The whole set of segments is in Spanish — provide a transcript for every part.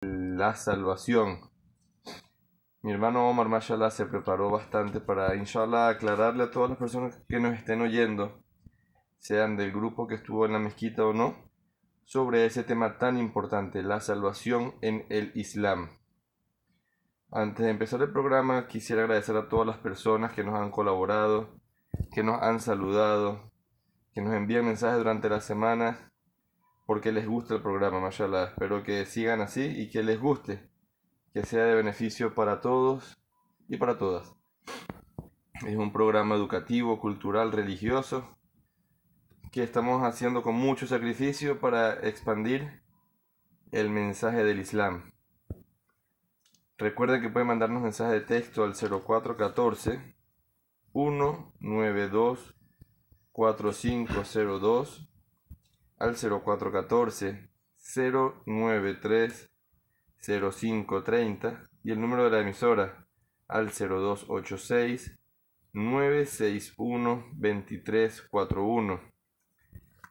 la salvación. Mi hermano Omar Mashallah se preparó bastante para, inshallah, aclararle a todas las personas que nos estén oyendo, sean del grupo que estuvo en la mezquita o no, sobre ese tema tan importante, la salvación en el Islam. Antes de empezar el programa, quisiera agradecer a todas las personas que nos han colaborado, que nos han saludado, que nos envían mensajes durante la semana porque les gusta el programa, mashallah. Espero que sigan así y que les guste, que sea de beneficio para todos y para todas. Es un programa educativo, cultural, religioso, que estamos haciendo con mucho sacrificio para expandir el mensaje del Islam. Recuerden que pueden mandarnos mensaje de texto al 0414 192 4502 al 0414 093 0530 y el número de la emisora al 0286 961 2341.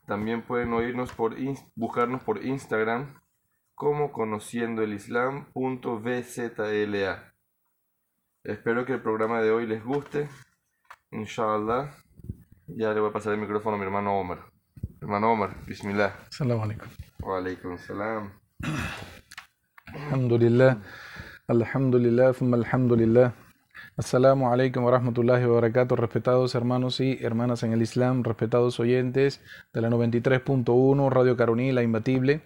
También pueden oírnos por buscarnos por Instagram como conociendo el islam.vzla. Espero que el programa de hoy les guste. Inshallah. Ya le voy a pasar el micrófono a mi hermano Omar. Hermano Omar, bismillah. Salam alaikum. Wa alaikum salam. Alhamdulillah. Alhamdulillah, thumma alhamdulillah. Assalamu alaikum wa rahmatullahi wa barakatuh, respetados hermanos y hermanas en el Islam, respetados oyentes de la 93.1 Radio Caroní, la imbatible.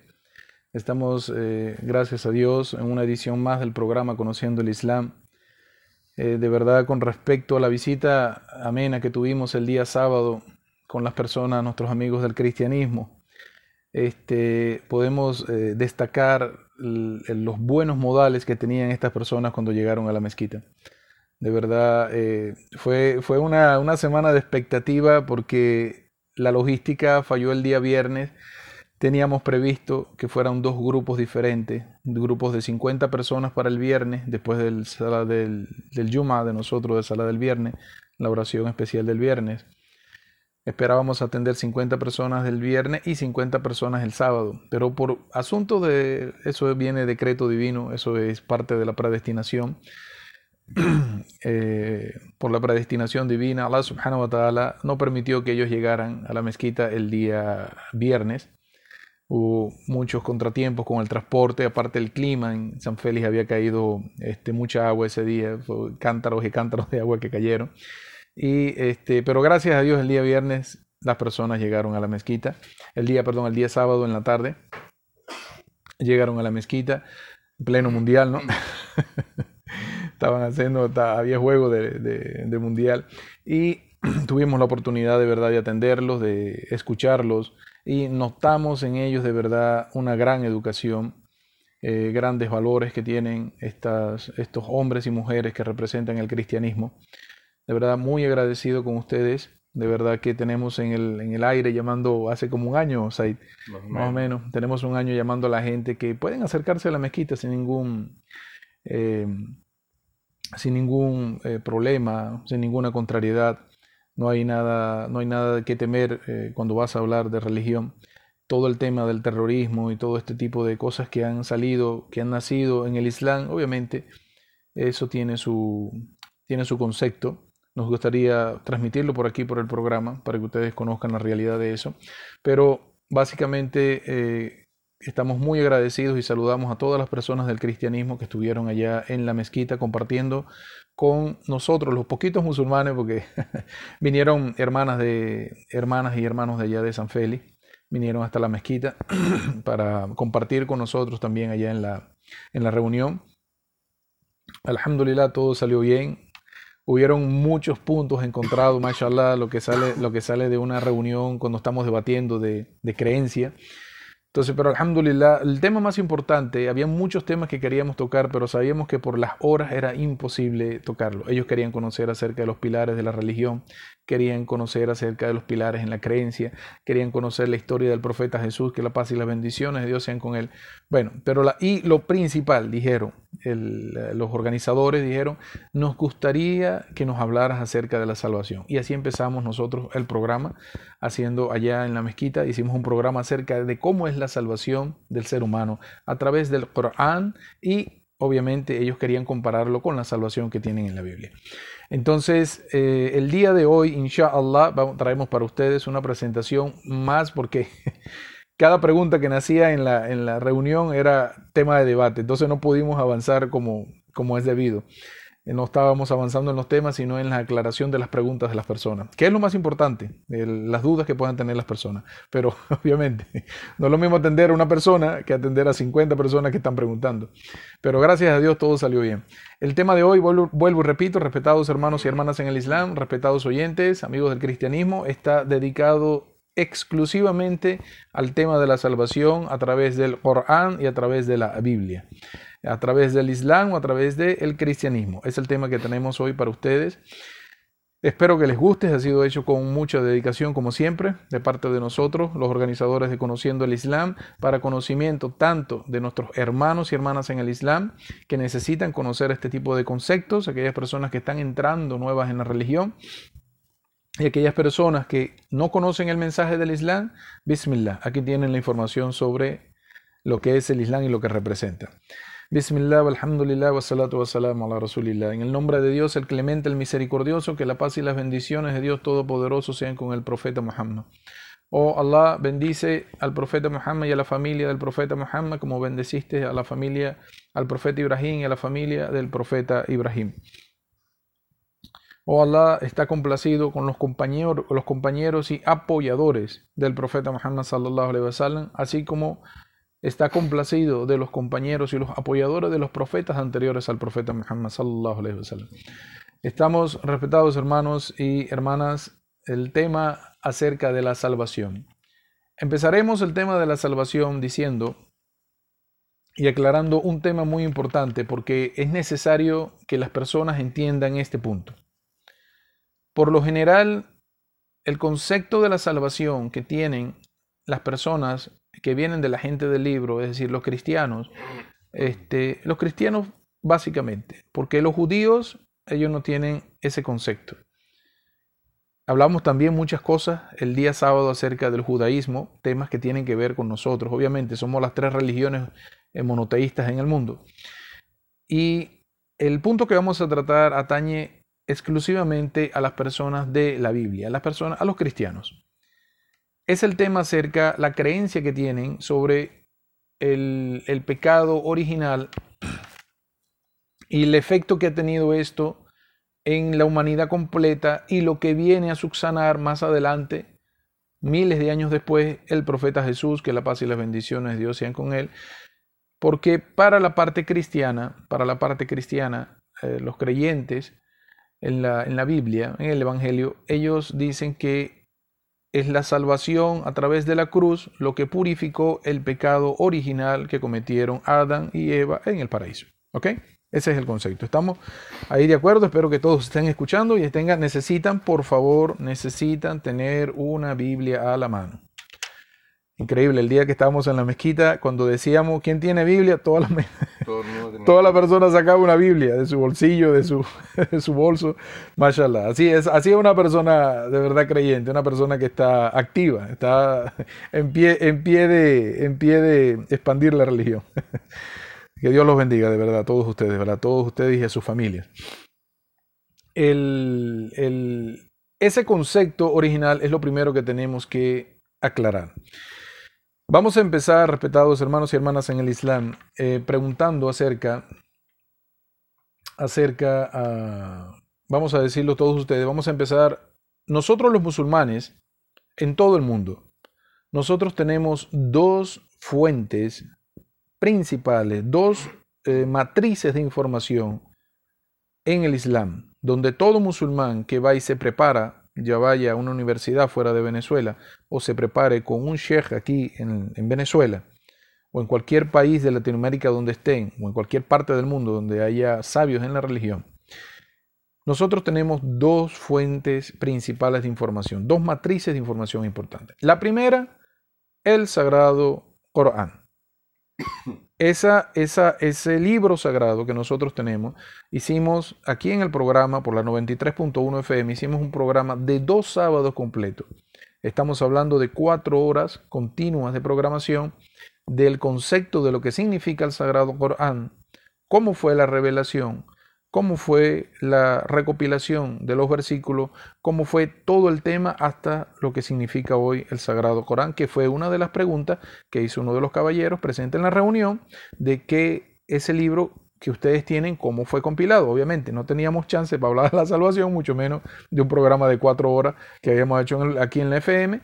Estamos, eh, gracias a Dios, en una edición más del programa Conociendo el Islam. Eh, de verdad, con respecto a la visita amena que tuvimos el día sábado con las personas, nuestros amigos del cristianismo. Este, podemos eh, destacar los buenos modales que tenían estas personas cuando llegaron a la mezquita. De verdad, eh, fue, fue una, una, semana de expectativa porque la logística falló el día viernes. Teníamos previsto que fueran dos grupos diferentes, grupos de 50 personas para el viernes, después del del, del Yuma de nosotros, de sala del viernes, la oración especial del viernes. Esperábamos atender 50 personas el viernes y 50 personas el sábado, pero por asunto de eso viene decreto divino, eso es parte de la predestinación. Eh, por la predestinación divina, Allah subhanahu wa ta'ala no permitió que ellos llegaran a la mezquita el día viernes. Hubo muchos contratiempos con el transporte, aparte el clima, en San Félix había caído este, mucha agua ese día, cántaros y cántaros de agua que cayeron. Y este, pero gracias a Dios el día viernes las personas llegaron a la mezquita. El día, perdón, el día sábado en la tarde llegaron a la mezquita, pleno mundial, ¿no? Estaban haciendo, había juego de, de, mundial y tuvimos la oportunidad de verdad de atenderlos, de escucharlos y notamos en ellos de verdad una gran educación, eh, grandes valores que tienen estas, estos hombres y mujeres que representan el cristianismo. De verdad, muy agradecido con ustedes. De verdad que tenemos en el, en el aire llamando hace como un año, Said, más, o menos. Tenemos un año llamando a la gente que pueden acercarse a la mezquita sin ningún, eh, sin ningún eh, problema, sin ninguna contrariedad. No hay nada, no hay nada que temer eh, cuando vas a hablar de religión. Todo el tema del terrorismo y todo este tipo de cosas que han salido, que han nacido en el Islam, obviamente, eso tiene su, tiene su concepto nos gustaría transmitirlo por aquí, por el programa, para que ustedes conozcan la realidad de eso. Pero básicamente eh, estamos muy agradecidos y saludamos a todas las personas del cristianismo que estuvieron allá en la mezquita compartiendo con nosotros, los poquitos musulmanes, porque vinieron hermanas, de, hermanas y hermanos de allá de San Félix, vinieron hasta la mezquita para compartir con nosotros también allá en la, en la reunión. Alhamdulillah, todo salió bien. Hubieron muchos puntos encontrados, mashallah, lo que sale, lo que sale de una reunión cuando estamos debatiendo de, creencia. Entonces, pero alhamdulillah, el tema más importante, había muchos temas que queríamos tocar, pero sabíamos que por las horas era imposible tocarlo. Ellos querían conocer acerca de los pilares de la religión, querían conocer acerca de los pilares en la creencia, querían conocer la historia del profeta Jesús, que la paz y las bendiciones de Dios sean con él. Bueno, pero la, y lo principal, dijeron, los organizadores dijeron, nos gustaría que nos hablaras acerca de la salvación. Y así empezamos nosotros el programa, haciendo allá en la mezquita, hicimos un programa acerca de cómo es la salvación del ser humano a través del Corán y obviamente ellos querían compararlo con la salvación que tienen en la Biblia. Entonces, eh, el día de hoy, inshallah, traemos para ustedes una presentación más porque cada pregunta que nacía en la, en la reunión era tema de debate, entonces no pudimos avanzar como, como es debido. No estábamos avanzando en los temas, sino en la aclaración de las preguntas de las personas, que es lo más importante, las dudas que puedan tener las personas. Pero obviamente, no es lo mismo atender a una persona que atender a 50 personas que están preguntando. Pero gracias a Dios todo salió bien. El tema de hoy, vuelvo, vuelvo y repito, respetados hermanos y hermanas en el Islam, respetados oyentes, amigos del cristianismo, está dedicado exclusivamente al tema de la salvación a través del Corán y a través de la Biblia, a través del Islam o a través del cristianismo. Es el tema que tenemos hoy para ustedes. Espero que les guste, ha sido hecho con mucha dedicación como siempre de parte de nosotros, los organizadores de Conociendo el Islam, para conocimiento tanto de nuestros hermanos y hermanas en el Islam que necesitan conocer este tipo de conceptos, aquellas personas que están entrando nuevas en la religión, y aquellas personas que no conocen el mensaje del Islam, Bismillah, aquí tienen la información sobre lo que es el Islam y lo que representa. Bismillah, alhamdulillah, wa salatu wa salam ala rasulillah. En el nombre de Dios, el clemente, el misericordioso, que la paz y las bendiciones de Dios Todopoderoso sean con el profeta Muhammad. Oh Allah, bendice al profeta Muhammad y a la familia del profeta Muhammad, como bendeciste a la familia, al profeta Ibrahim y a la familia del profeta Ibrahim. Oh Allah está complacido con los compañeros, los compañeros y apoyadores del profeta Muhammad sallallahu alaihi wasallam, así como está complacido de los compañeros y los apoyadores de los profetas anteriores al profeta Muhammad sallallahu alaihi wasallam. Estamos respetados hermanos y hermanas el tema acerca de la salvación. Empezaremos el tema de la salvación diciendo y aclarando un tema muy importante porque es necesario que las personas entiendan este punto. Por lo general, el concepto de la salvación que tienen las personas que vienen de la gente del libro, es decir, los cristianos, este, los cristianos básicamente, porque los judíos, ellos no tienen ese concepto. Hablamos también muchas cosas el día sábado acerca del judaísmo, temas que tienen que ver con nosotros. Obviamente, somos las tres religiones monoteístas en el mundo. Y el punto que vamos a tratar atañe exclusivamente a las personas de la Biblia, a las personas, a los cristianos. Es el tema acerca la creencia que tienen sobre el, el pecado original y el efecto que ha tenido esto en la humanidad completa y lo que viene a subsanar más adelante, miles de años después, el profeta Jesús, que la paz y las bendiciones de Dios sean con él, porque para la parte cristiana, para la parte cristiana, eh, los creyentes, en la, Biblia, en el Evangelio, ellos dicen que es la salvación a través de la cruz lo que purificó el pecado original que cometieron Adán y Eva en el paraíso. ¿Ok? Ese es el concepto. ¿Estamos ahí de acuerdo? Espero que todos estén escuchando y tengan, necesitan, por favor, necesitan tener una Biblia a la mano. Increíble, el día que estábamos en la mezquita, cuando decíamos quién tiene Biblia, toda la, toda la persona sacaba una Biblia de su bolsillo, de su, de su bolso. Mashallah. Así es, así es una persona de verdad creyente, una persona que está activa, está en pie, en pie, de, en pie de expandir la religión. Que Dios los bendiga, de verdad, a todos ustedes, ¿verdad? A todos ustedes y a sus familias. El, el, ese concepto original es lo primero que tenemos que aclarar. Vamos a empezar, respetados hermanos y hermanas en el Islam, eh, preguntando acerca, acerca, a, vamos a decirlo todos ustedes, vamos a empezar, nosotros los musulmanes, en todo el mundo, nosotros tenemos dos fuentes principales, dos eh, matrices de información en el Islam, donde todo musulmán que va y se prepara ya vaya a una universidad fuera de Venezuela o se prepare con un sheikh aquí en, Venezuela o en cualquier país de Latinoamérica donde estén o en cualquier parte del mundo donde haya sabios en la religión, nosotros tenemos dos fuentes principales de información, dos matrices de información importantes. La primera, el sagrado Corán. Esa, ese libro sagrado que nosotros tenemos, hicimos aquí en el programa por la 93.1 FM, hicimos un programa de dos sábados completos. Estamos hablando de cuatro horas continuas de programación del concepto de lo que significa el Sagrado Corán, cómo fue la revelación, cómo fue la recopilación de los versículos, cómo fue todo el tema hasta lo que significa hoy el Sagrado Corán, que fue una de las preguntas que hizo uno de los caballeros presente en la reunión de que ese libro que ustedes tienen, cómo fue compilado. Obviamente no teníamos chance para hablar de la salvación, mucho menos de un programa de cuatro horas que habíamos hecho aquí en la FM,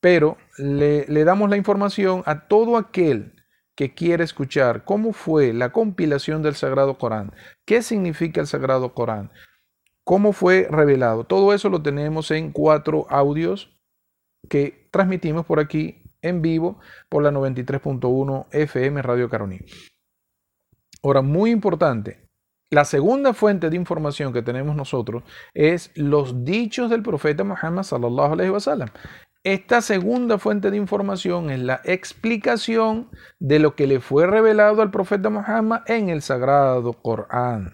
pero le, le damos la información a todo aquel que quiere escuchar cómo fue la compilación del Sagrado Corán, qué significa el Sagrado Corán, cómo fue revelado. Todo eso lo tenemos en cuatro audios que transmitimos por aquí en vivo por la 93.1 FM Radio Caroní. Ahora, muy importante, la segunda fuente de información que tenemos nosotros es los dichos del profeta Muhammad sallallahu wasallam. Esta segunda fuente de información es la explicación de lo que le fue revelado al profeta Muhammad en el sagrado Corán.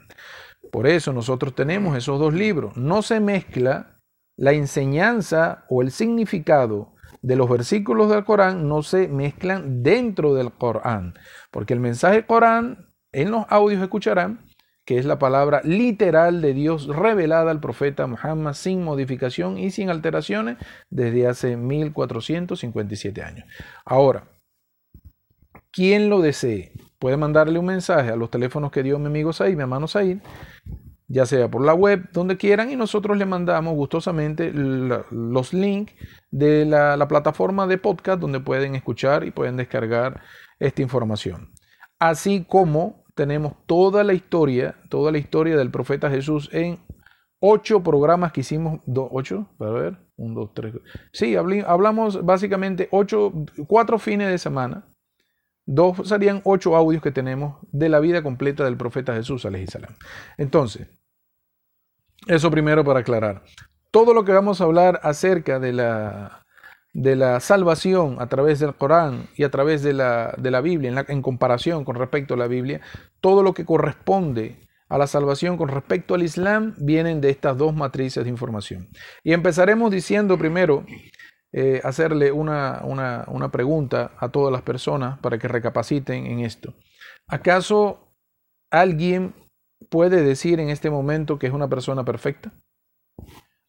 Por eso nosotros tenemos esos dos libros. No se mezcla la enseñanza o el significado de los versículos del Corán, no se mezclan dentro del Corán. Porque el mensaje Corán, en los audios escucharán, que es la palabra literal de Dios revelada al profeta Muhammad sin modificación y sin alteraciones desde hace 1457 años. Ahora, quien lo desee puede mandarle un mensaje a los teléfonos que dio mi amigo Said, mi hermano Said, ya sea por la web, donde quieran, y nosotros le mandamos gustosamente los links de la, la plataforma de podcast donde pueden escuchar y pueden descargar esta información. Así como tenemos toda la historia, toda la historia del profeta Jesús en ocho programas que hicimos, ocho, a ver, un, dos, tres. Sí, hablamos básicamente ocho, cuatro fines de semana. Dos serían ocho audios que tenemos de la vida completa del profeta Jesús, salam. Entonces, eso primero para aclarar. Todo lo que vamos a hablar acerca de la, de la salvación a través del Corán y a través de la, de la Biblia, en, comparación con respecto a la Biblia, todo lo que corresponde a la salvación con respecto al Islam vienen de estas dos matrices de información. Y empezaremos diciendo primero, eh, hacerle una, una, una pregunta a todas las personas para que recapaciten en esto. ¿Acaso alguien puede decir en este momento que es una persona perfecta?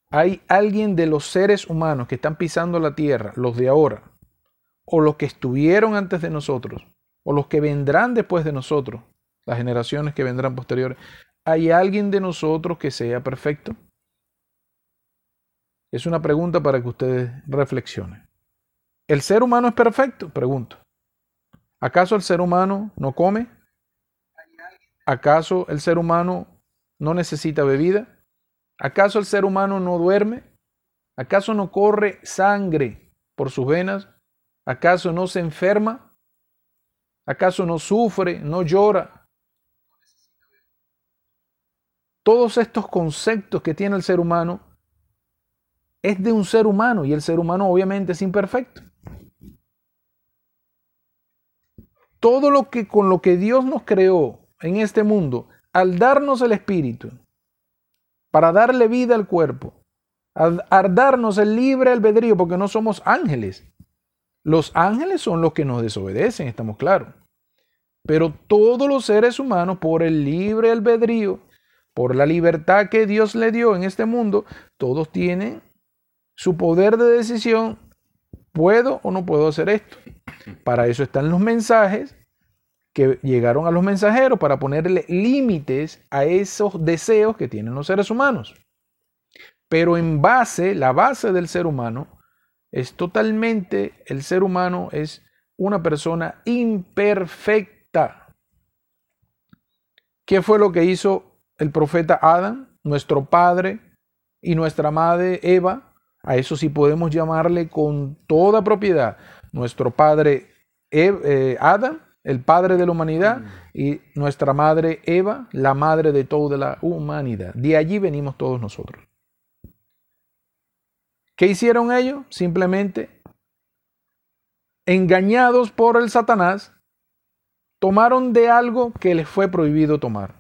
Hay alguien de los seres humanos que están pisando la tierra, los de ahora, o los que estuvieron antes de nosotros, o los que vendrán después de nosotros, las generaciones que vendrán posteriores, ¿hay alguien de nosotros que sea perfecto? Es una pregunta para que ustedes reflexionen. ¿El ser humano es perfecto? Pregunto. ¿Acaso el ser humano no come? ¿Acaso el ser humano no necesita bebida? ¿Acaso el ser humano no duerme? ¿Acaso no corre sangre por sus venas? ¿Acaso no se enferma? ¿Acaso no sufre, no llora? Todos estos conceptos que tiene el ser humano es de un ser humano y el ser humano obviamente es imperfecto. Todo lo que con lo que Dios nos creó en este mundo, al darnos el espíritu, para darle vida al cuerpo, a, darnos el libre albedrío, porque no somos ángeles. Los ángeles son los que nos desobedecen, estamos claros. Pero todos los seres humanos, por el libre albedrío, por la libertad que Dios le dio en este mundo, todos tienen su poder de decisión. ¿Puedo o no puedo hacer esto? Para eso están los mensajes que llegaron a los mensajeros para ponerle límites a esos deseos que tienen los seres humanos. Pero en base, la base del ser humano es totalmente, el ser humano es una persona imperfecta. ¿Qué fue lo que hizo el profeta Adán, nuestro padre y nuestra madre Eva? A eso sí podemos llamarle con toda propiedad. Nuestro padre eh, Adán el padre de la humanidad, mm. y nuestra madre Eva, la madre de toda la humanidad. De allí venimos todos nosotros. ¿Qué hicieron ellos? Simplemente, engañados por el Satanás, tomaron de algo que les fue prohibido tomar.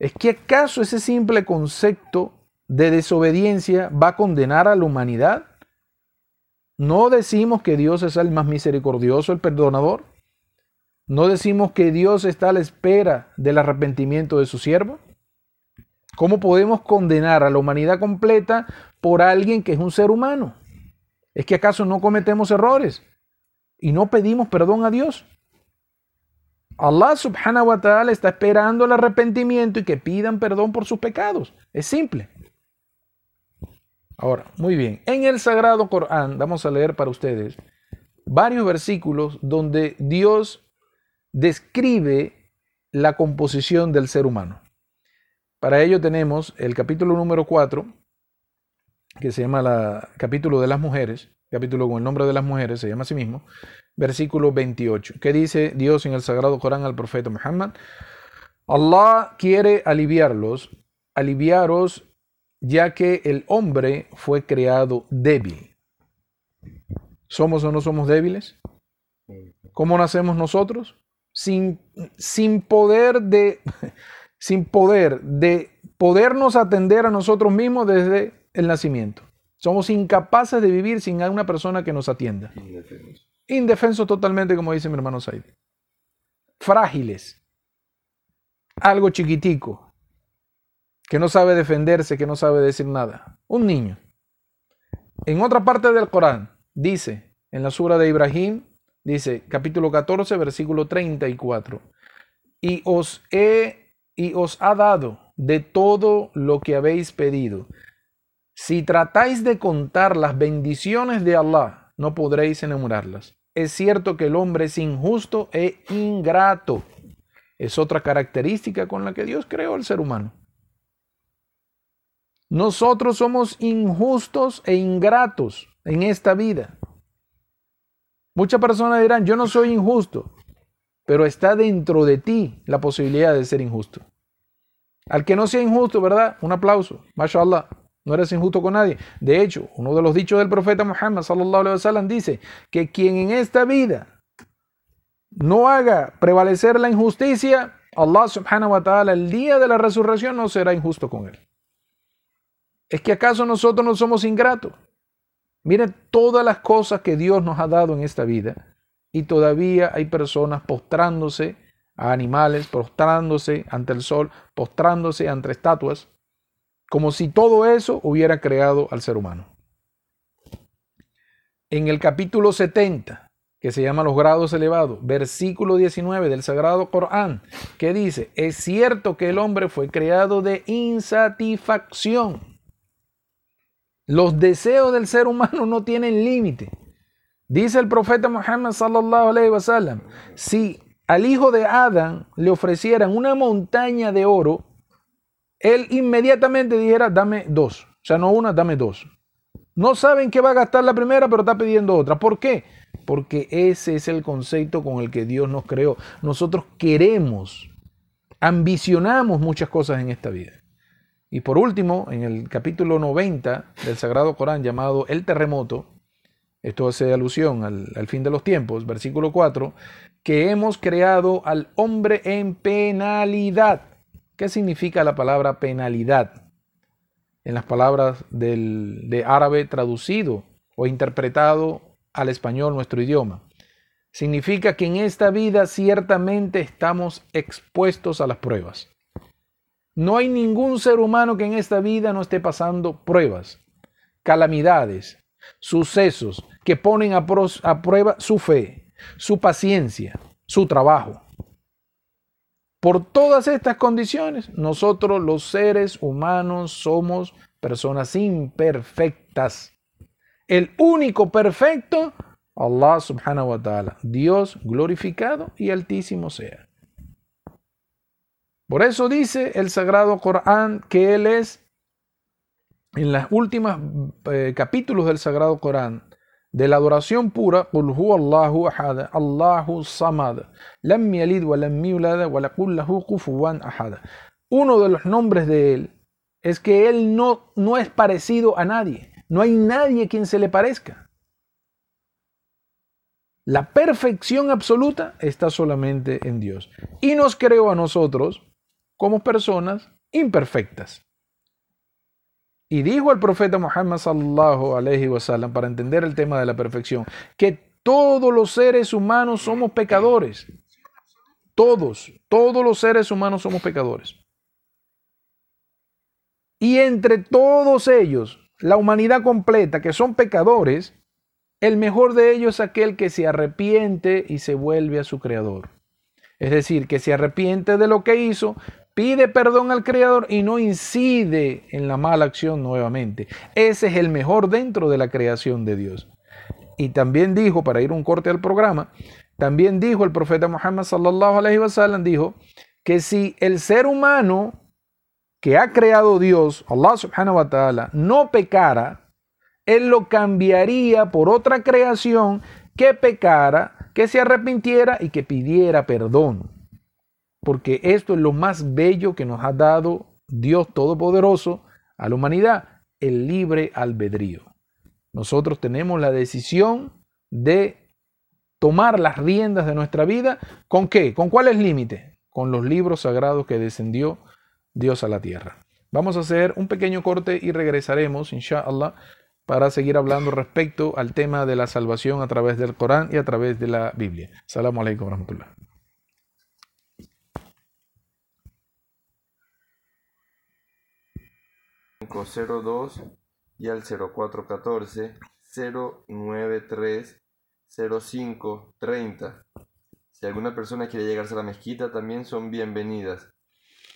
¿Es que acaso ese simple concepto de desobediencia va a condenar a la humanidad? ¿No decimos que Dios es el más misericordioso, el perdonador? ¿No decimos que Dios está a la espera del arrepentimiento de su siervo? ¿Cómo podemos condenar a la humanidad completa por alguien que es un ser humano? ¿Es que acaso no cometemos errores y no pedimos perdón a Dios? Allah subhanahu wa ta'ala está esperando el arrepentimiento y que pidan perdón por sus pecados. Es simple. Ahora, muy bien. En el Sagrado Corán, vamos a leer para ustedes varios versículos donde Dios describe la composición del ser humano. Para ello tenemos el capítulo número 4, que se llama el capítulo de las mujeres, capítulo con el nombre de las mujeres, se llama a sí mismo, versículo 28, que dice Dios en el Sagrado Corán al profeta Muhammad, Allah quiere aliviarlos, aliviaros, ya que el hombre fue creado débil. ¿Somos o no somos débiles? ¿Cómo nacemos nosotros? Sin, sin poder de, sin poder de podernos atender a nosotros mismos desde el nacimiento. Somos incapaces de vivir sin una persona que nos atienda. Indefenso totalmente, como dice mi hermano Said. Frágiles. Algo chiquitico. Que no sabe defenderse, que no sabe decir nada. Un niño. En otra parte del Corán dice, en la sura de Ibrahim, dice, capítulo 14, versículo 34. Y os he y os ha dado de todo lo que habéis pedido. Si tratáis de contar las bendiciones de Allah, no podréis enamorarlas. Es cierto que el hombre es injusto e ingrato. Es otra característica con la que Dios creó al ser humano. Nosotros somos injustos e ingratos en esta vida. Muchas personas dirán, yo no soy injusto, pero está dentro de ti la posibilidad de ser injusto. Al que no sea injusto, ¿verdad? Un aplauso. MashaAllah. No eres injusto con nadie. De hecho, uno de los dichos del profeta Muhammad sallallahu alaihi wasallam dice que quien en esta vida no haga prevalecer la injusticia, Allah subhanahu wa ta'ala el día de la resurrección no será injusto con él. ¿Es que acaso nosotros no somos ingratos? Miren todas las cosas que Dios nos ha dado en esta vida y todavía hay personas postrándose a animales, postrándose ante el sol, postrándose ante estatuas como si todo eso hubiera creado al ser humano. En el capítulo 70, que se llama Los grados elevados, versículo 19 del Sagrado Corán, que dice, es cierto que el hombre fue creado de insatisfacción. Los deseos del ser humano no tienen límite. Dice el profeta Muhammad sallallahu alaihi wasallam, si al hijo de Adán le ofrecieran una montaña de oro, él inmediatamente dijera, dame dos. O sea, no una, dame dos. No saben qué va a gastar la primera, pero está pidiendo otra. ¿Por qué? Porque ese es el concepto con el que Dios nos creó. Nosotros queremos, ambicionamos muchas cosas en esta vida. Y por último, en el capítulo 90 del Sagrado Corán llamado El Terremoto, esto hace alusión al, fin de los tiempos, versículo 4, que hemos creado al hombre en penalidad ¿Qué significa la palabra penalidad? En las palabras del, de árabe traducido o interpretado al español nuestro idioma. Significa que en esta vida ciertamente estamos expuestos a las pruebas. No hay ningún ser humano que en esta vida no esté pasando pruebas, calamidades, sucesos que ponen a, prueba su fe, su paciencia, su trabajo. Por todas estas condiciones, nosotros los seres humanos somos personas imperfectas. El único perfecto, Allah subhanahu wa ta'ala, Dios glorificado y altísimo sea. Por eso dice el Sagrado Corán que Él es, en los últimos eh, capítulos del Sagrado Corán, de la adoración pura. Uno de los nombres de él es que él no, no es parecido a nadie. No hay nadie quien se le parezca. La perfección absoluta está solamente en Dios. Y nos creó a nosotros como personas imperfectas. Y dijo el profeta Muhammad sallallahu alaihi wasallam para entender el tema de la perfección que todos los seres humanos somos pecadores. Todos, todos los seres humanos somos pecadores. Y entre todos ellos, la humanidad completa, que son pecadores, el mejor de ellos es aquel que se arrepiente y se vuelve a su creador. Es decir, que se arrepiente de lo que hizo, pide perdón al creador y no incide en la mala acción nuevamente. Ese es el mejor dentro de la creación de Dios. Y también dijo, para ir un corte al programa, también dijo el profeta Muhammad sallallahu alaihi wasallam dijo que si el ser humano que ha creado Dios, Allah subhanahu wa ta'ala, no pecara, Él lo cambiaría por otra creación que pecara, que se arrepintiera y que pidiera perdón. Porque esto es lo más bello que nos ha dado Dios Todopoderoso a la humanidad, el libre albedrío. Nosotros tenemos la decisión de tomar las riendas de nuestra vida. ¿Con qué? ¿Con cuáles límites? Con los libros sagrados que descendió Dios a la tierra. Vamos a hacer un pequeño corte y regresaremos, inshallah, para seguir hablando respecto al tema de la salvación a través del Corán y a través de la Biblia. Salamu alaikum warahmatullah. Y al 0414 093 0530. Si alguna persona quiere llegarse a la mezquita, también son bienvenidas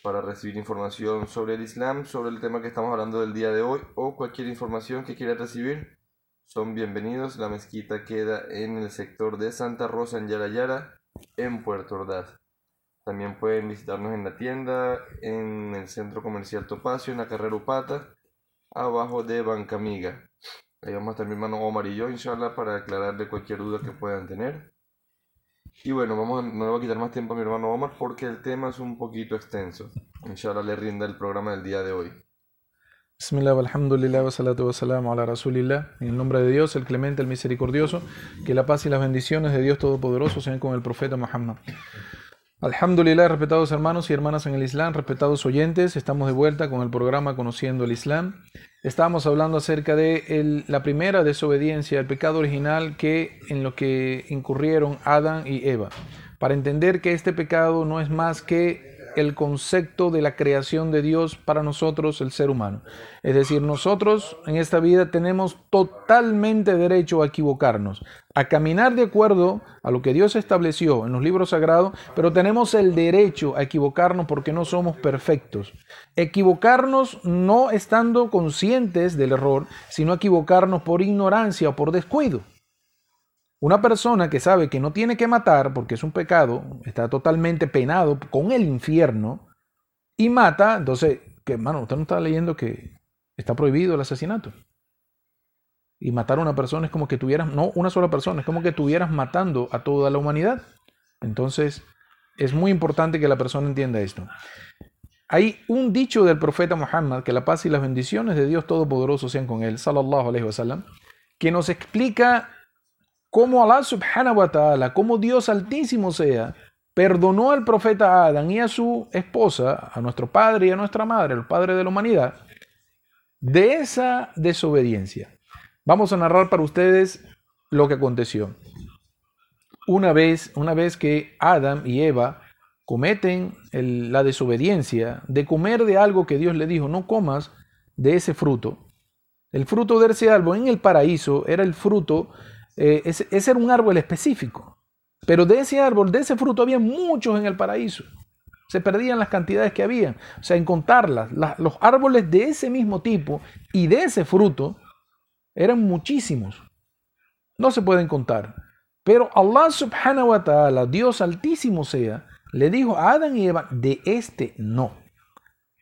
para recibir información sobre el Islam, sobre el tema que estamos hablando del día de hoy o cualquier información que quiera recibir. Son bienvenidos. La mezquita queda en el sector de Santa Rosa en Yarayara, en Puerto Ordaz. También pueden visitarnos en la tienda, en el centro comercial Topacio, en la carrera Upata, abajo de Banca Amiga. Ahí vamos a estar mi hermano Omar y yo, inshallah, para aclararle cualquier duda que puedan tener. Y bueno, vamos a, no le voy a quitar más tiempo a mi hermano Omar porque el tema es un poquito extenso. Inshallah le rinda el programa del día de hoy. Bismillah, alhamdulillah, wa salatu wa salam ala rasulillah. En el nombre de Dios, el clemente, el misericordioso, que la paz y las bendiciones de Dios Todopoderoso sean con el profeta Muhammad. Alhamdulillah, respetados hermanos y hermanas en el Islam, respetados oyentes, estamos de vuelta con el programa Conociendo el Islam. Estábamos hablando acerca de la primera desobediencia, el pecado original que en lo que incurrieron Adán y Eva. Para entender que este pecado no es más que el concepto de la creación de Dios para nosotros, el ser humano. Es decir, nosotros en esta vida tenemos totalmente derecho a equivocarnos, a caminar de acuerdo a lo que Dios estableció en los libros sagrados, pero tenemos el derecho a equivocarnos porque no somos perfectos. Equivocarnos no estando conscientes del error, sino equivocarnos por ignorancia o por descuido. Una persona que sabe que no tiene que matar porque es un pecado, está totalmente penado con el infierno y mata, entonces, que hermano, usted no está leyendo que está prohibido el asesinato. Y matar a una persona es como que tuvieras, no una sola persona, es como que estuvieras matando a toda la humanidad. Entonces, es muy importante que la persona entienda esto. Hay un dicho del profeta Muhammad, que la paz y las bendiciones de Dios Todopoderoso sean con él, sallallahu alaihi wasallam, que nos explica cómo Allah subhanahu wa ta'ala, como Dios altísimo sea, perdonó al profeta Adán y a su esposa, a nuestro padre y a nuestra madre, el padre de la humanidad, de esa desobediencia. Vamos a narrar para ustedes lo que aconteció. Una vez, una vez que Adán y Eva cometen la desobediencia de comer de algo que Dios le dijo, no comas de ese fruto. El fruto de ese árbol en el paraíso era el fruto eh, ese, era un árbol específico. Pero de ese árbol, de ese fruto, había muchos en el paraíso. Se perdían las cantidades que había. O sea, en contarlas, los árboles de ese mismo tipo y de ese fruto eran muchísimos. No se pueden contar. Pero Allah subhanahu wa ta'ala, Dios altísimo sea, le dijo a Adán y Eva, de este no.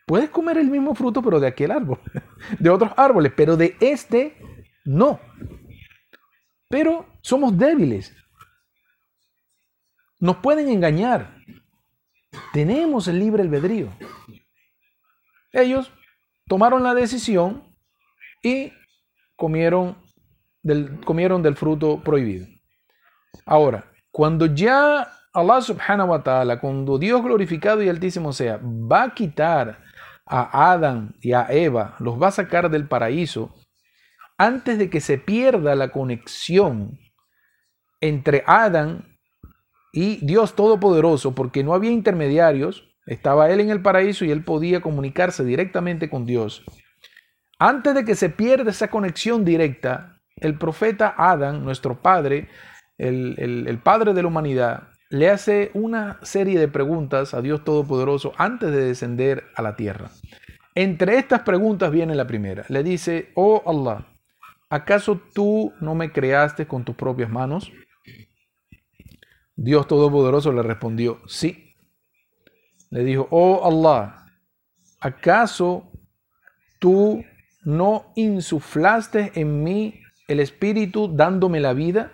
Puedes comer el mismo fruto, pero de aquel árbol, de otros árboles, pero de este no. Pero somos débiles. Nos pueden engañar. Tenemos el libre albedrío. Ellos tomaron la decisión y comieron del, fruto prohibido. Ahora, cuando ya Allah subhanahu wa ta'ala, cuando Dios glorificado y altísimo sea, va a quitar a Adán y a Eva, los va a sacar del paraíso, antes de que se pierda la conexión entre Adán y Dios Todopoderoso, porque no había intermediarios, estaba él en el paraíso y él podía comunicarse directamente con Dios. Antes de que se pierda esa conexión directa, el profeta Adán, nuestro padre, el, padre de la humanidad, le hace una serie de preguntas a Dios Todopoderoso antes de descender a la tierra. Entre estas preguntas viene la primera. Le dice, oh Allah, ¿acaso tú no me creaste con tus propias manos? Dios Todopoderoso le respondió, sí. Le dijo, oh Allah, ¿acaso tú no insuflaste en mí el espíritu dándome la vida?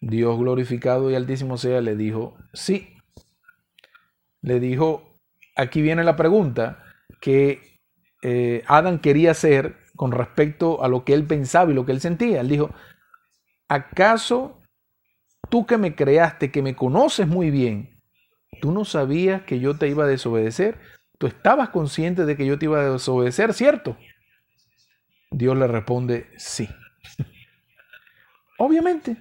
Dios glorificado y altísimo sea le dijo, sí. Le dijo, aquí viene la pregunta que eh, Adán quería hacer con respecto a lo que él pensaba y lo que él sentía. Él dijo, ¿acaso tú que me creaste, que me conoces muy bien, tú no sabías que yo te iba a desobedecer? Tú estabas consciente de que yo te iba a desobedecer, ¿cierto? Dios le responde, sí. Obviamente,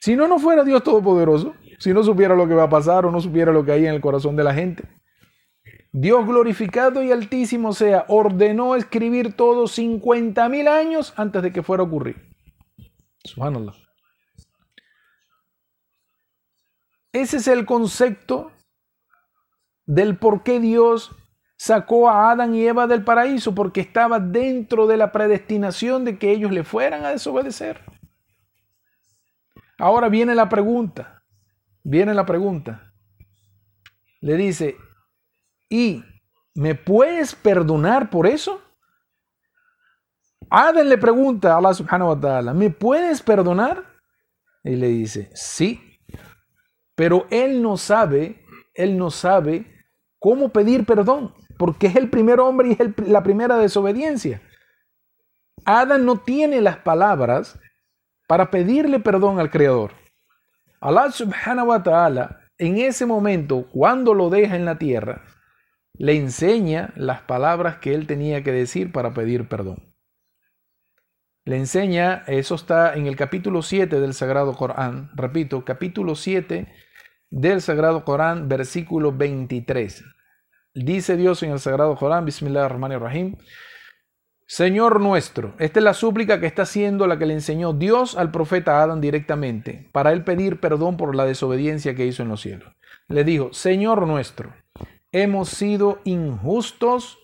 si no, no fuera Dios Todopoderoso, si no supiera lo que va a pasar o no supiera lo que hay en el corazón de la gente. Dios glorificado y altísimo sea, ordenó escribir todo 50 mil años antes de que fuera a ocurrir. Subhanallah. Ese es el concepto del por qué Dios sacó a Adán y Eva del paraíso, porque estaba dentro de la predestinación de que ellos le fueran a desobedecer. Ahora viene la pregunta, viene la pregunta. Le dice, ¿y me puedes perdonar por eso? Adán le pregunta a Allah subhanahu wa ta'ala, ¿me puedes perdonar? Y le dice, sí, pero él no sabe, él no sabe cómo pedir perdón, porque es el primer hombre y es la primera desobediencia. Adán no tiene las palabras para pedirle perdón al Creador. Allah subhanahu wa ta'ala, en ese momento, cuando lo deja en la tierra, le enseña las palabras que él tenía que decir para pedir perdón. Le enseña, eso está en el capítulo 7 del Sagrado Corán, repito, capítulo 7 del Sagrado Corán, versículo 23. Dice Dios en el Sagrado Corán, Bismillah ar-Rahman rahim Señor nuestro, esta es la súplica que está haciendo la que le enseñó Dios al profeta Adán directamente, para él pedir perdón por la desobediencia que hizo en los cielos. Le dijo, Señor nuestro, hemos sido injustos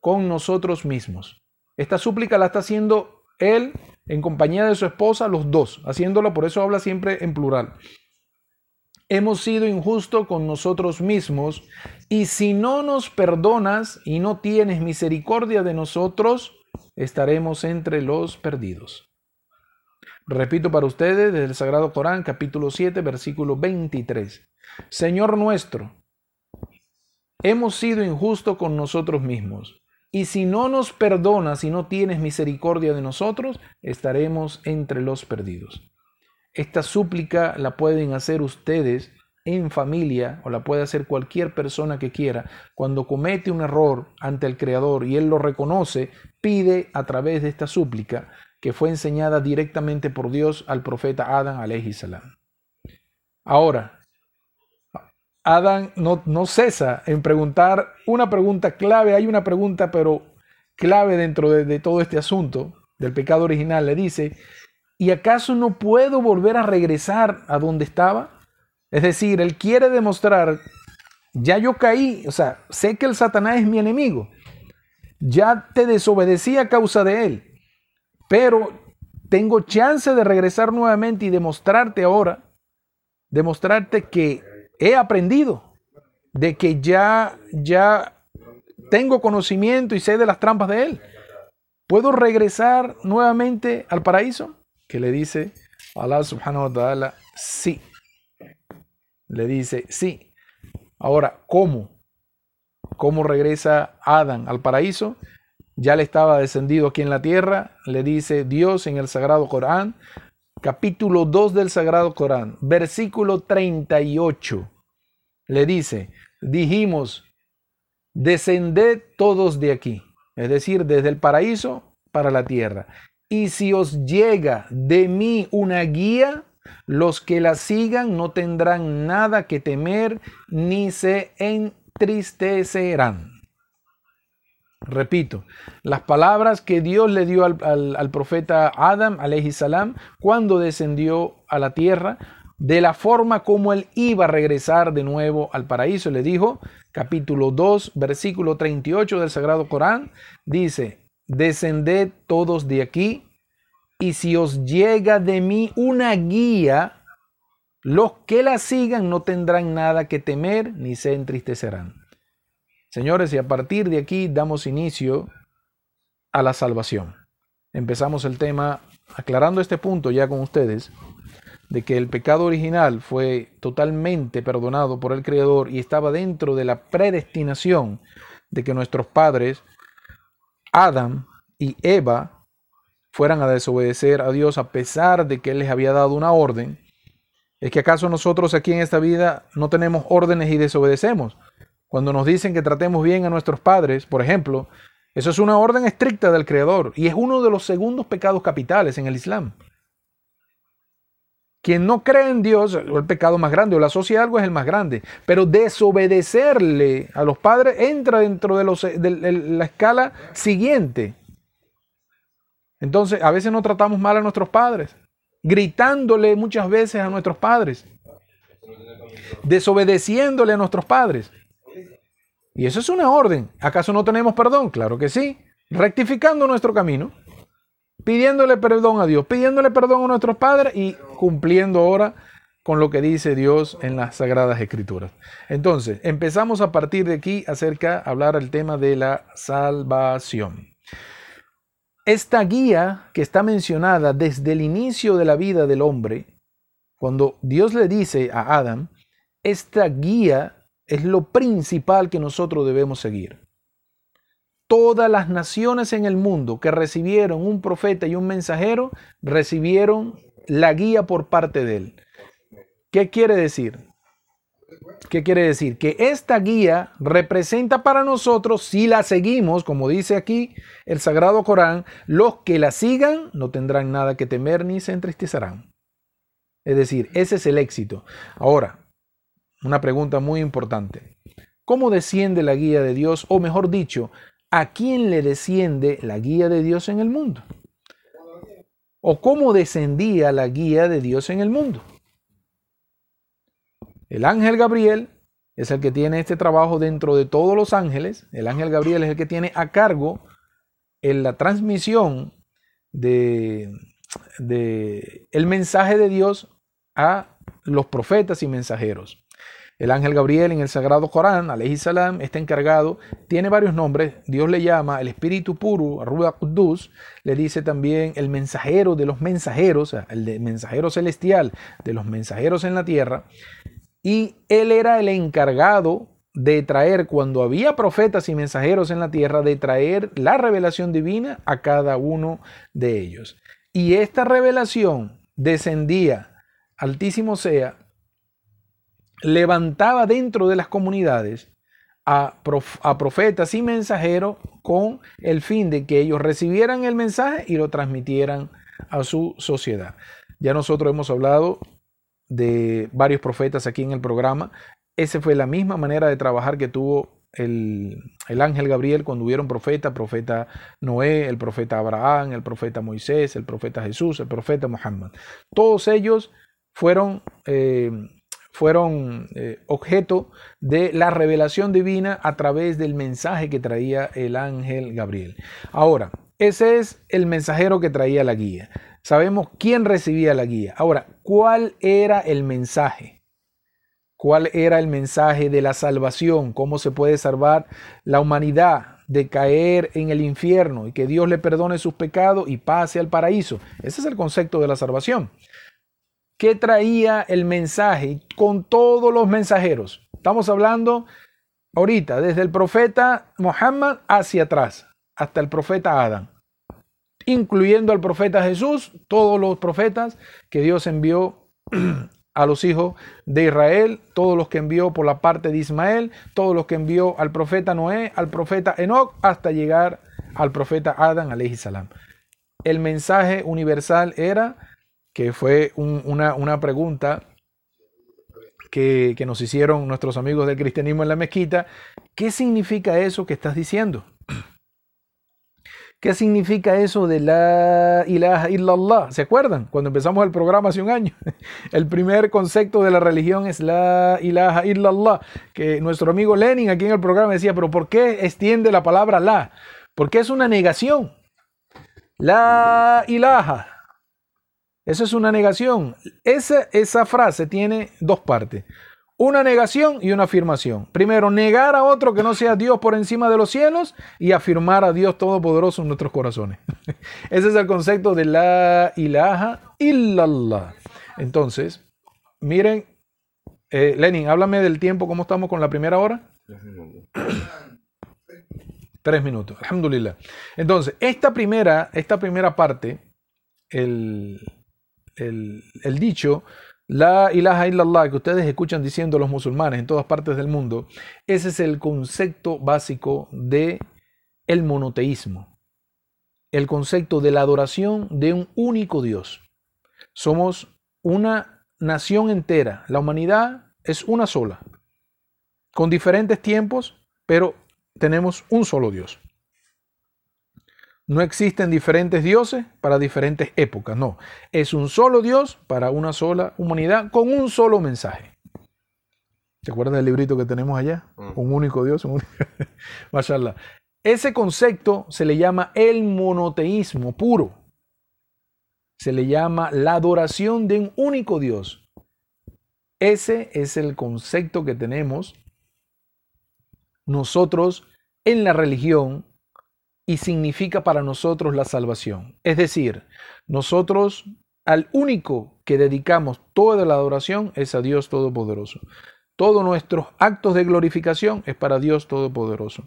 con nosotros mismos. Esta súplica la está haciendo él en compañía de su esposa, los dos, haciéndolo, por eso habla siempre en plural. Hemos sido injustos con nosotros mismos y si no nos perdonas y no tienes misericordia de nosotros, estaremos entre los perdidos. Repito para ustedes desde el Sagrado Corán, capítulo 7, versículo 23. Señor nuestro, hemos sido injustos con nosotros mismos. Y si no nos perdonas y no tienes misericordia de nosotros, estaremos entre los perdidos. Esta súplica la pueden hacer ustedes en familia o la puede hacer cualquier persona que quiera, cuando comete un error ante el Creador y Él lo reconoce, pide a través de esta súplica que fue enseñada directamente por Dios al profeta Adán salam. Ahora, Adán no, no cesa en preguntar una pregunta clave, hay una pregunta pero clave dentro de, de todo este asunto del pecado original, le dice, ¿y acaso no puedo volver a regresar a donde estaba? Es decir, él quiere demostrar, ya yo caí, o sea, sé que el Satanás es mi enemigo, ya te desobedecí a causa de él, pero tengo chance de regresar nuevamente y demostrarte ahora, demostrarte que he aprendido, de que ya, ya tengo conocimiento y sé de las trampas de él. ¿Puedo regresar nuevamente al paraíso? Que le dice Allah subhanahu wa ta'ala, sí. Le dice, sí. Ahora, ¿cómo? ¿Cómo regresa Adán al paraíso? Ya le estaba descendido aquí en la tierra. Le dice Dios en el Sagrado Corán, capítulo 2 del Sagrado Corán, versículo 38, le dice, dijimos, descended todos de aquí, es decir, desde el paraíso para la tierra. Y si os llega de mí una guía, los que la sigan no tendrán nada que temer ni se entristecerán. Repito, las palabras que Dios le dio al, profeta Adam, salam, cuando descendió a la tierra, de la forma como él iba a regresar de nuevo al paraíso. Le dijo, capítulo 2, versículo 38 del Sagrado Corán, dice, descended todos de aquí, y si os llega de mí una guía, los que la sigan no tendrán nada que temer ni se entristecerán. Señores, y a partir de aquí damos inicio a la salvación. Empezamos el tema aclarando este punto ya con ustedes, de que el pecado original fue totalmente perdonado por el Creador y estaba dentro de la predestinación de que nuestros padres, Adam y Eva, fueran a desobedecer a Dios a pesar de que Él les había dado una orden, ¿es que acaso nosotros aquí en esta vida no tenemos órdenes y desobedecemos? Cuando nos dicen que tratemos bien a nuestros padres, por ejemplo, eso es una orden estricta del Creador y es uno de los segundos pecados capitales en el Islam. Quien no cree en Dios, el pecado más grande, o la asocia algo es el más grande, pero desobedecerle a los padres entra dentro de, de la escala siguiente. Entonces, a veces no tratamos mal a nuestros padres, gritándole muchas veces a nuestros padres, desobedeciéndole a nuestros padres. Y eso es una orden. ¿Acaso no tenemos perdón? Claro que sí. Rectificando nuestro camino, pidiéndole perdón a Dios, pidiéndole perdón a nuestros padres y cumpliendo ahora con lo que dice Dios en las Sagradas Escrituras. Entonces, empezamos a partir de aquí acerca de hablar el tema de la salvación. Esta guía que está mencionada desde el inicio de la vida del hombre, cuando Dios le dice a Adán, esta guía es lo principal que nosotros debemos seguir. Todas las naciones en el mundo que recibieron un profeta y un mensajero, recibieron la guía por parte de él. ¿Qué quiere decir? ¿Qué quiere decir? Que esta guía representa para nosotros, si la seguimos, como dice aquí el Sagrado Corán, los que la sigan no tendrán nada que temer ni se entristecerán. Es decir, ese es el éxito. Ahora, una pregunta muy importante. ¿Cómo desciende la guía de Dios? O mejor dicho, ¿a quién le desciende la guía de Dios en el mundo? ¿O cómo descendía la guía de Dios en el mundo? El ángel Gabriel es el que tiene este trabajo dentro de todos los ángeles. El ángel Gabriel es el que tiene a cargo en la transmisión de, de el mensaje de Dios a los profetas y mensajeros. El ángel Gabriel en el Sagrado Corán, alayhi salam, está encargado, tiene varios nombres. Dios le llama el Espíritu Puro, Ruach Qudus, le dice también el mensajero de los mensajeros, el mensajero celestial de los mensajeros en la tierra y él era el encargado de traer, cuando había profetas y mensajeros en la tierra, de traer la revelación divina a cada uno de ellos. Y esta revelación descendía, altísimo sea, levantaba dentro de las comunidades a, profetas y mensajeros con el fin de que ellos recibieran el mensaje y lo transmitieran a su sociedad. Ya nosotros hemos hablado de varios profetas aquí en el programa. Esa fue la misma manera de trabajar que tuvo el, ángel Gabriel cuando hubieron profeta, profeta Noé, el profeta Abraham, el profeta Moisés, el profeta Jesús, el profeta Muhammad. Todos ellos fueron, eh, fueron eh, objeto de la revelación divina a través del mensaje que traía el ángel Gabriel. Ahora, ese es el mensajero que traía la guía. Sabemos quién recibía la guía. Ahora, ¿cuál era el mensaje? ¿Cuál era el mensaje de la salvación? ¿Cómo se puede salvar la humanidad de caer en el infierno y que Dios le perdone sus pecados y pase al paraíso? Ese es el concepto de la salvación. ¿Qué traía el mensaje con todos los mensajeros? Estamos hablando ahorita desde el profeta Muhammad hacia atrás, hasta el profeta Adán. incluyendo al profeta Jesús, todos los profetas que Dios envió a los hijos de Israel, todos los que envió por la parte de Ismael, todos los que envió al profeta Noé, al profeta Enoch, hasta llegar al profeta Adán, salam. El mensaje universal era, que fue una, una, pregunta que, que nos hicieron nuestros amigos del cristianismo en la mezquita, ¿qué significa eso que estás diciendo? ¿Qué significa eso de la ilaha illallah? ¿Se acuerdan? Cuando empezamos el programa hace un año. El primer concepto de la religión es la ilaha illallah. Que nuestro amigo Lenin aquí en el programa decía, pero ¿por qué extiende la palabra la? Porque es una negación. La ilaha. Eso es una negación. Esa, esa frase tiene dos partes una negación y una afirmación. Primero, negar a otro que no sea Dios por encima de los cielos y afirmar a Dios Todopoderoso en nuestros corazones. Ese es el concepto de la ilaha illallah. Entonces, miren, eh, Lenin, háblame del tiempo, ¿cómo estamos con la primera hora? Tres minutos, alhamdulillah. Entonces, esta primera, esta primera parte, el, el, dicho, la ilaha illallah que ustedes escuchan diciendo los musulmanes en todas partes del mundo, ese es el concepto básico de el monoteísmo. El concepto de la adoración de un único Dios. Somos una nación entera, la humanidad es una sola, con diferentes tiempos, pero tenemos un solo Dios. No existen diferentes dioses para diferentes épocas, no. Es un solo Dios para una sola humanidad con un solo mensaje. ¿Te acuerdas del librito que tenemos allá? Mm. Un único Dios, un único... Mashallah. Ese concepto se le llama el monoteísmo puro. Se le llama la adoración de un único Dios. Ese es el concepto que tenemos nosotros en la religión y significa para nosotros la salvación. Es decir, nosotros al único que dedicamos toda la adoración es a Dios Todopoderoso. Todos nuestros actos de glorificación es para Dios Todopoderoso.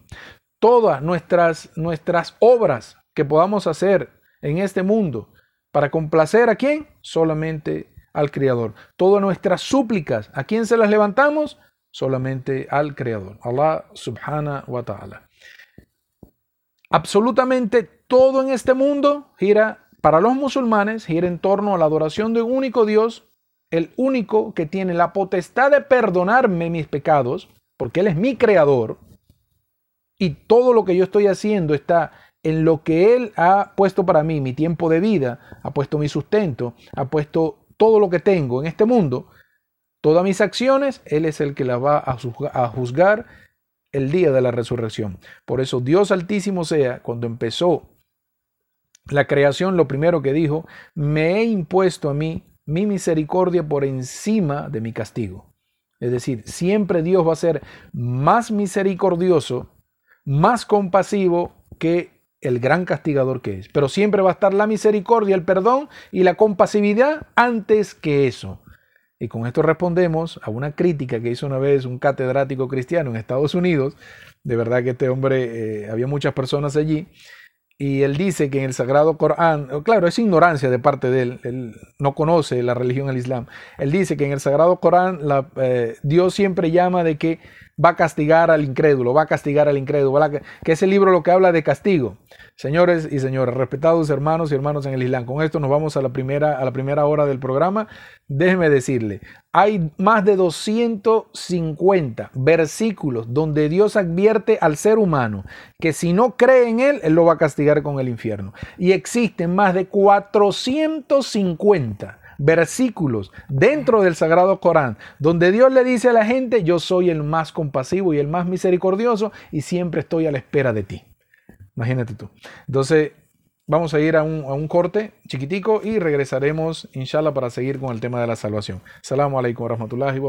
Todas nuestras, nuestras obras que podamos hacer en este mundo para complacer a quién? Solamente al Creador. Todas nuestras súplicas, ¿a quién se las levantamos? Solamente al Creador, Allah subhanahu wa ta'ala. Absolutamente todo en este mundo gira, para los musulmanes, gira en torno a la adoración de un único Dios, el único que tiene la potestad de perdonarme mis pecados, porque Él es mi creador, y todo lo que yo estoy haciendo está en lo que Él ha puesto para mí, mi tiempo de vida, ha puesto mi sustento, ha puesto todo lo que tengo en este mundo, todas mis acciones, Él es el que las va a juzgar el día de la resurrección. Por eso Dios altísimo sea, cuando empezó la creación, lo primero que dijo, me he impuesto a mí mi misericordia por encima de mi castigo. Es decir, siempre Dios va a ser más misericordioso, más compasivo que el gran castigador que es. Pero siempre va a estar la misericordia, el perdón y la compasividad antes que eso. Y con esto respondemos a una crítica que hizo una vez un catedrático cristiano en Estados Unidos. De verdad que este hombre, eh, había muchas personas allí. Y él dice que en el Sagrado Corán, claro, es ignorancia de parte de él, él no conoce la religión del Islam. Él dice que en el Sagrado Corán eh, Dios siempre llama de que va a castigar al incrédulo, va a castigar al incrédulo, que ese libro lo que habla de castigo. Señores y señores, respetados hermanos y hermanos en el Islam, con esto nos vamos a la primera, a la primera hora del programa. Déjeme decirle, hay más de 250 versículos donde Dios advierte al ser humano que si no cree en Él, Él lo va a castigar con el infierno. Y existen más de 450 versículos dentro del Sagrado Corán, donde Dios le dice a la gente, yo soy el más compasivo y el más misericordioso y siempre estoy a la espera de ti. Imagínate tú. Entonces, vamos a ir a un, corte chiquitico y regresaremos, inshallah, para seguir con el tema de la salvación. Salamu alaikum wa rahmatullahi.